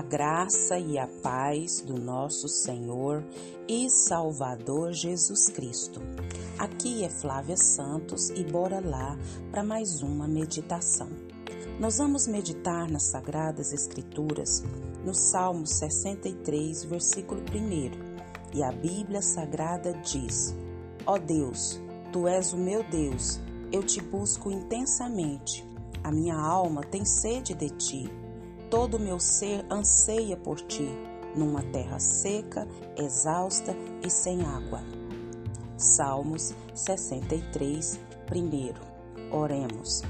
A graça e a paz do nosso Senhor e Salvador Jesus Cristo. Aqui é Flávia Santos e bora lá para mais uma meditação. Nós vamos meditar nas Sagradas Escrituras no Salmo 63, versículo 1. E a Bíblia Sagrada diz: Ó oh Deus, tu és o meu Deus, eu te busco intensamente. A minha alma tem sede de ti Todo o meu ser anseia por ti, numa terra seca, exausta e sem água. Salmos 63, 1. Oremos.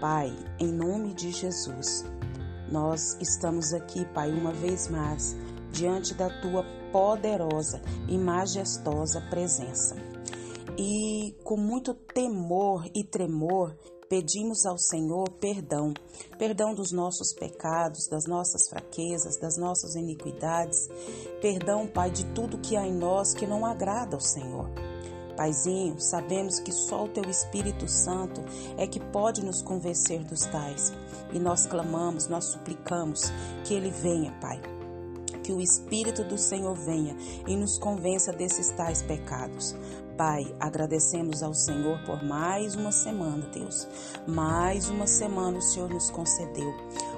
Pai, em nome de Jesus, nós estamos aqui, Pai, uma vez mais, diante da tua poderosa e majestosa presença. E com muito temor e tremor, Pedimos ao Senhor perdão, perdão dos nossos pecados, das nossas fraquezas, das nossas iniquidades, perdão, Pai, de tudo que há em nós que não agrada ao Senhor. Paizinho, sabemos que só o Teu Espírito Santo é que pode nos convencer dos tais. E nós clamamos, nós suplicamos que Ele venha, Pai. Que o Espírito do Senhor venha e nos convença desses tais pecados. Pai, agradecemos ao Senhor por mais uma semana, Deus. Mais uma semana o Senhor nos concedeu.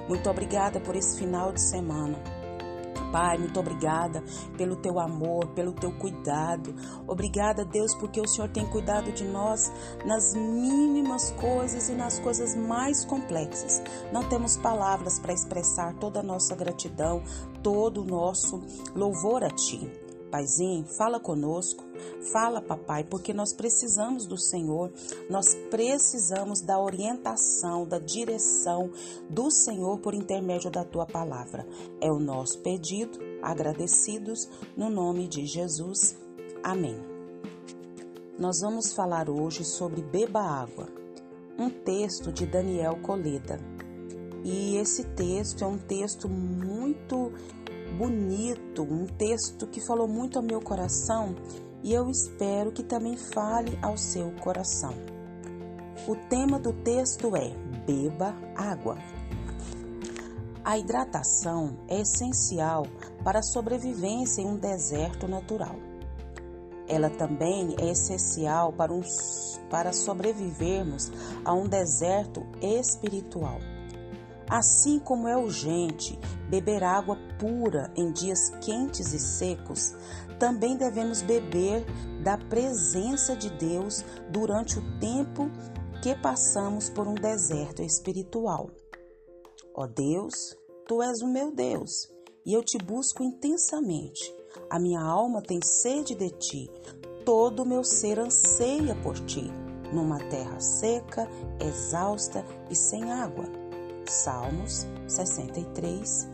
Muito obrigada por esse final de semana. Pai, muito obrigada pelo teu amor, pelo teu cuidado. Obrigada, Deus, porque o Senhor tem cuidado de nós nas mínimas coisas e nas coisas mais complexas. Não temos palavras para expressar toda a nossa gratidão, todo o nosso louvor a Ti. Paizinho, fala conosco, fala, papai, porque nós precisamos do Senhor, nós precisamos da orientação, da direção do Senhor por intermédio da tua palavra. É o nosso pedido, agradecidos, no nome de Jesus. Amém. Nós vamos falar hoje sobre Beba Água, um texto de Daniel Coleda. E esse texto é um texto muito bonito, um texto que falou muito ao meu coração e eu espero que também fale ao seu coração. O tema do texto é Beba água. A hidratação é essencial para a sobrevivência em um deserto natural. Ela também é essencial para, um, para sobrevivermos a um deserto espiritual. Assim como é urgente beber água pura em dias quentes e secos, também devemos beber da presença de Deus durante o tempo que passamos por um deserto espiritual. Ó Deus, tu és o meu Deus e eu te busco intensamente. A minha alma tem sede de ti, todo o meu ser anseia por ti, numa terra seca, exausta e sem água. Salmos 63,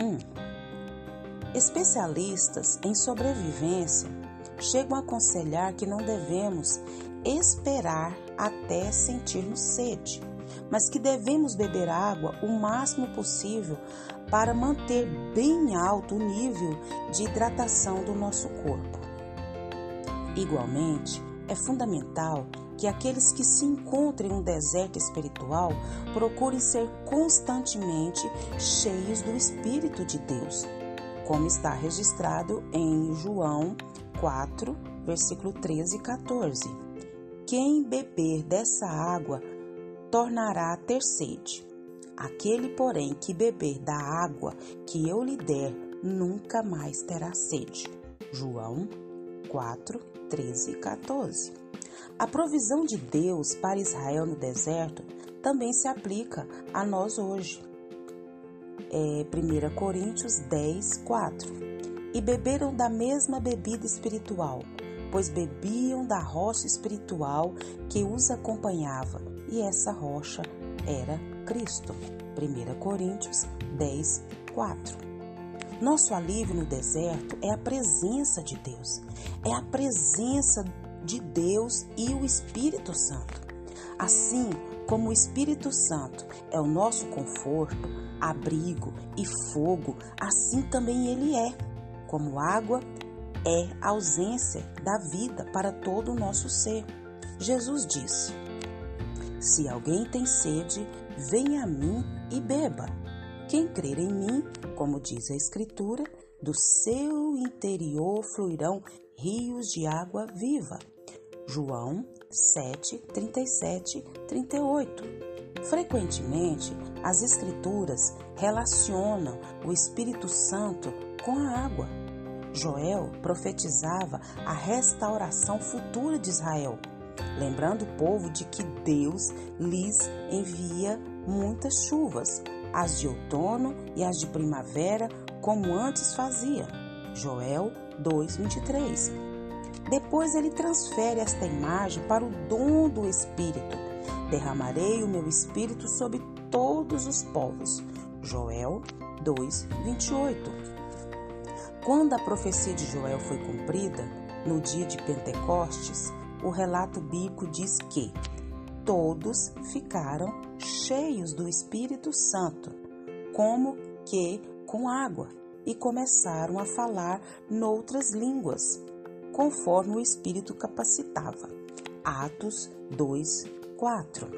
1. Especialistas em sobrevivência chegam a aconselhar que não devemos esperar até sentirmos sede, mas que devemos beber água o máximo possível para manter bem alto o nível de hidratação do nosso corpo. Igualmente, é fundamental que aqueles que se encontrem em um deserto espiritual procurem ser constantemente cheios do Espírito de Deus, como está registrado em João 4, versículo 13 e 14. Quem beber dessa água tornará a ter sede. Aquele, porém, que beber da água que eu lhe der, nunca mais terá sede. João 4, 13 e 14. A provisão de Deus para Israel no deserto também se aplica a nós hoje. É 1 Coríntios 10, 4. E beberam da mesma bebida espiritual, pois bebiam da rocha espiritual que os acompanhava, e essa rocha era Cristo. 1 Coríntios 10, 4. Nosso alívio no deserto é a presença de Deus, é a presença de Deus e o Espírito Santo. Assim como o Espírito Santo é o nosso conforto, abrigo e fogo, assim também ele é. Como água é a ausência da vida para todo o nosso ser. Jesus disse: Se alguém tem sede, venha a mim e beba. Quem crer em mim, como diz a Escritura, do seu interior fluirão rios de água viva. João 7, 37, 38. Frequentemente, as Escrituras relacionam o Espírito Santo com a água. Joel profetizava a restauração futura de Israel, lembrando o povo de que Deus lhes envia muitas chuvas, as de outono e as de primavera, como antes fazia. Joel 2:23. Depois ele transfere esta imagem para o dom do Espírito. Derramarei o meu espírito sobre todos os povos. Joel 2:28. Quando a profecia de Joel foi cumprida, no dia de Pentecostes, o relato bíblico diz que todos ficaram cheios do Espírito Santo, como que com água, e começaram a falar noutras línguas, conforme o Espírito capacitava. Atos 2, 4.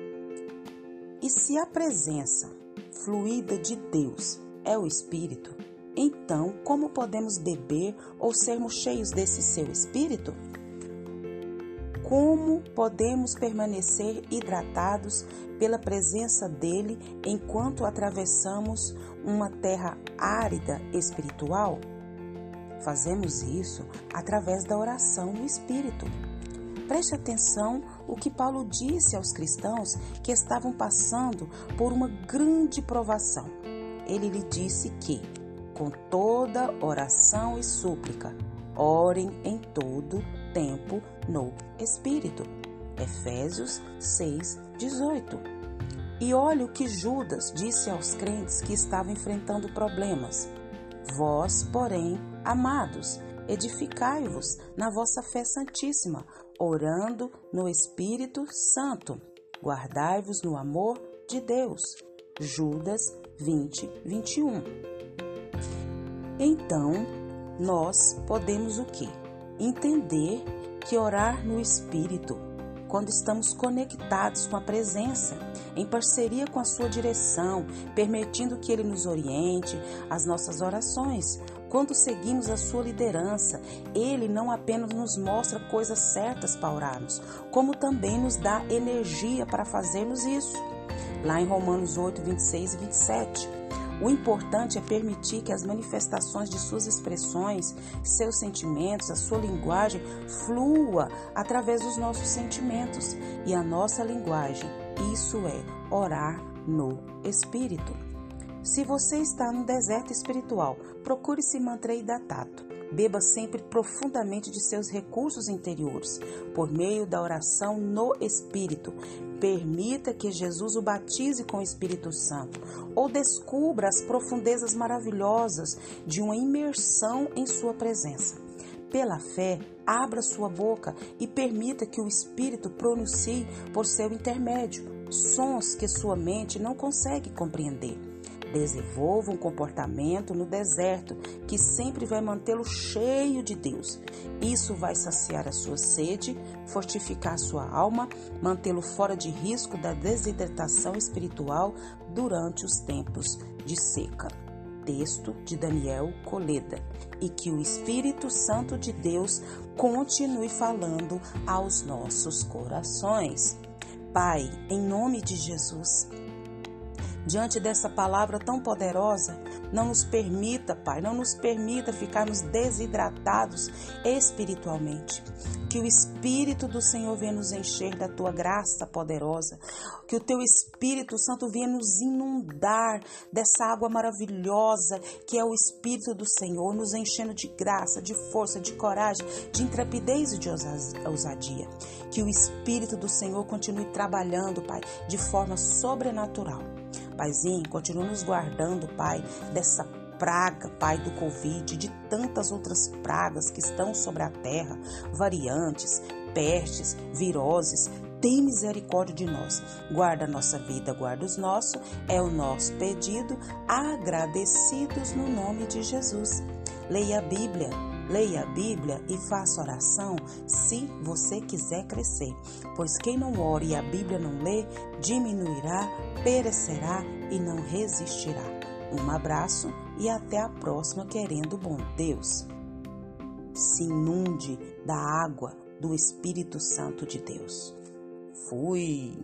E se a presença fluida de Deus é o Espírito, então como podemos beber ou sermos cheios desse seu Espírito? Como podemos permanecer hidratados pela presença dele enquanto atravessamos uma terra árida espiritual? Fazemos isso através da oração no Espírito. Preste atenção o que Paulo disse aos cristãos que estavam passando por uma grande provação. Ele lhe disse que, com toda oração e súplica, orem em todo tempo no Espírito. Efésios 6, 18. E olha o que Judas disse aos crentes que estavam enfrentando problemas. Vós, porém, amados, edificai-vos na vossa fé santíssima, orando no Espírito Santo. Guardai-vos no amor de Deus. Judas 20, 21. Então, nós podemos o quê? Entender que orar no Espírito, quando estamos conectados com a presença, em parceria com a sua direção, permitindo que Ele nos oriente as nossas orações. Quando seguimos a sua liderança, Ele não apenas nos mostra coisas certas para orarmos, como também nos dá energia para fazermos isso. Lá em Romanos 8, 26 e 27. O importante é permitir que as manifestações de suas expressões, seus sentimentos, a sua linguagem flua através dos nossos sentimentos e a nossa linguagem. Isso é orar no Espírito. Se você está no deserto espiritual, procure se manter hidratado. Beba sempre profundamente de seus recursos interiores, por meio da oração no Espírito. Permita que Jesus o batize com o Espírito Santo, ou descubra as profundezas maravilhosas de uma imersão em Sua presença. Pela fé, abra sua boca e permita que o Espírito pronuncie por seu intermédio sons que sua mente não consegue compreender. Desenvolva um comportamento no deserto que sempre vai mantê-lo cheio de Deus. Isso vai saciar a sua sede, fortificar sua alma, mantê-lo fora de risco da desidratação espiritual durante os tempos de seca. Texto de Daniel Coleda. E que o Espírito Santo de Deus continue falando aos nossos corações. Pai, em nome de Jesus, diante dessa palavra tão poderosa, não nos permita, Pai, não nos permita ficarmos desidratados espiritualmente. Que o Espírito do Senhor venha nos encher da tua graça poderosa. Que o teu Espírito Santo venha nos inundar dessa água maravilhosa que é o Espírito do Senhor, nos enchendo de graça, de força, de coragem, de intrepidez e de ousadia. Que o Espírito do Senhor continue trabalhando, Pai, de forma sobrenatural Paizinho, continua nos guardando, Pai, dessa praga, Pai, do Covid, de tantas outras pragas que estão sobre a terra, variantes, pestes, viroses. Tem misericórdia de nós. Guarda a nossa vida, guarda os nossos. É o nosso pedido, agradecidos no nome de Jesus. Leia a Bíblia Leia a Bíblia e faça oração se você quiser crescer, pois quem não ore e a Bíblia não lê, diminuirá, perecerá e não resistirá. Um abraço e até a próxima, querendo bom Deus. Se inunde da água do Espírito Santo de Deus. Fui!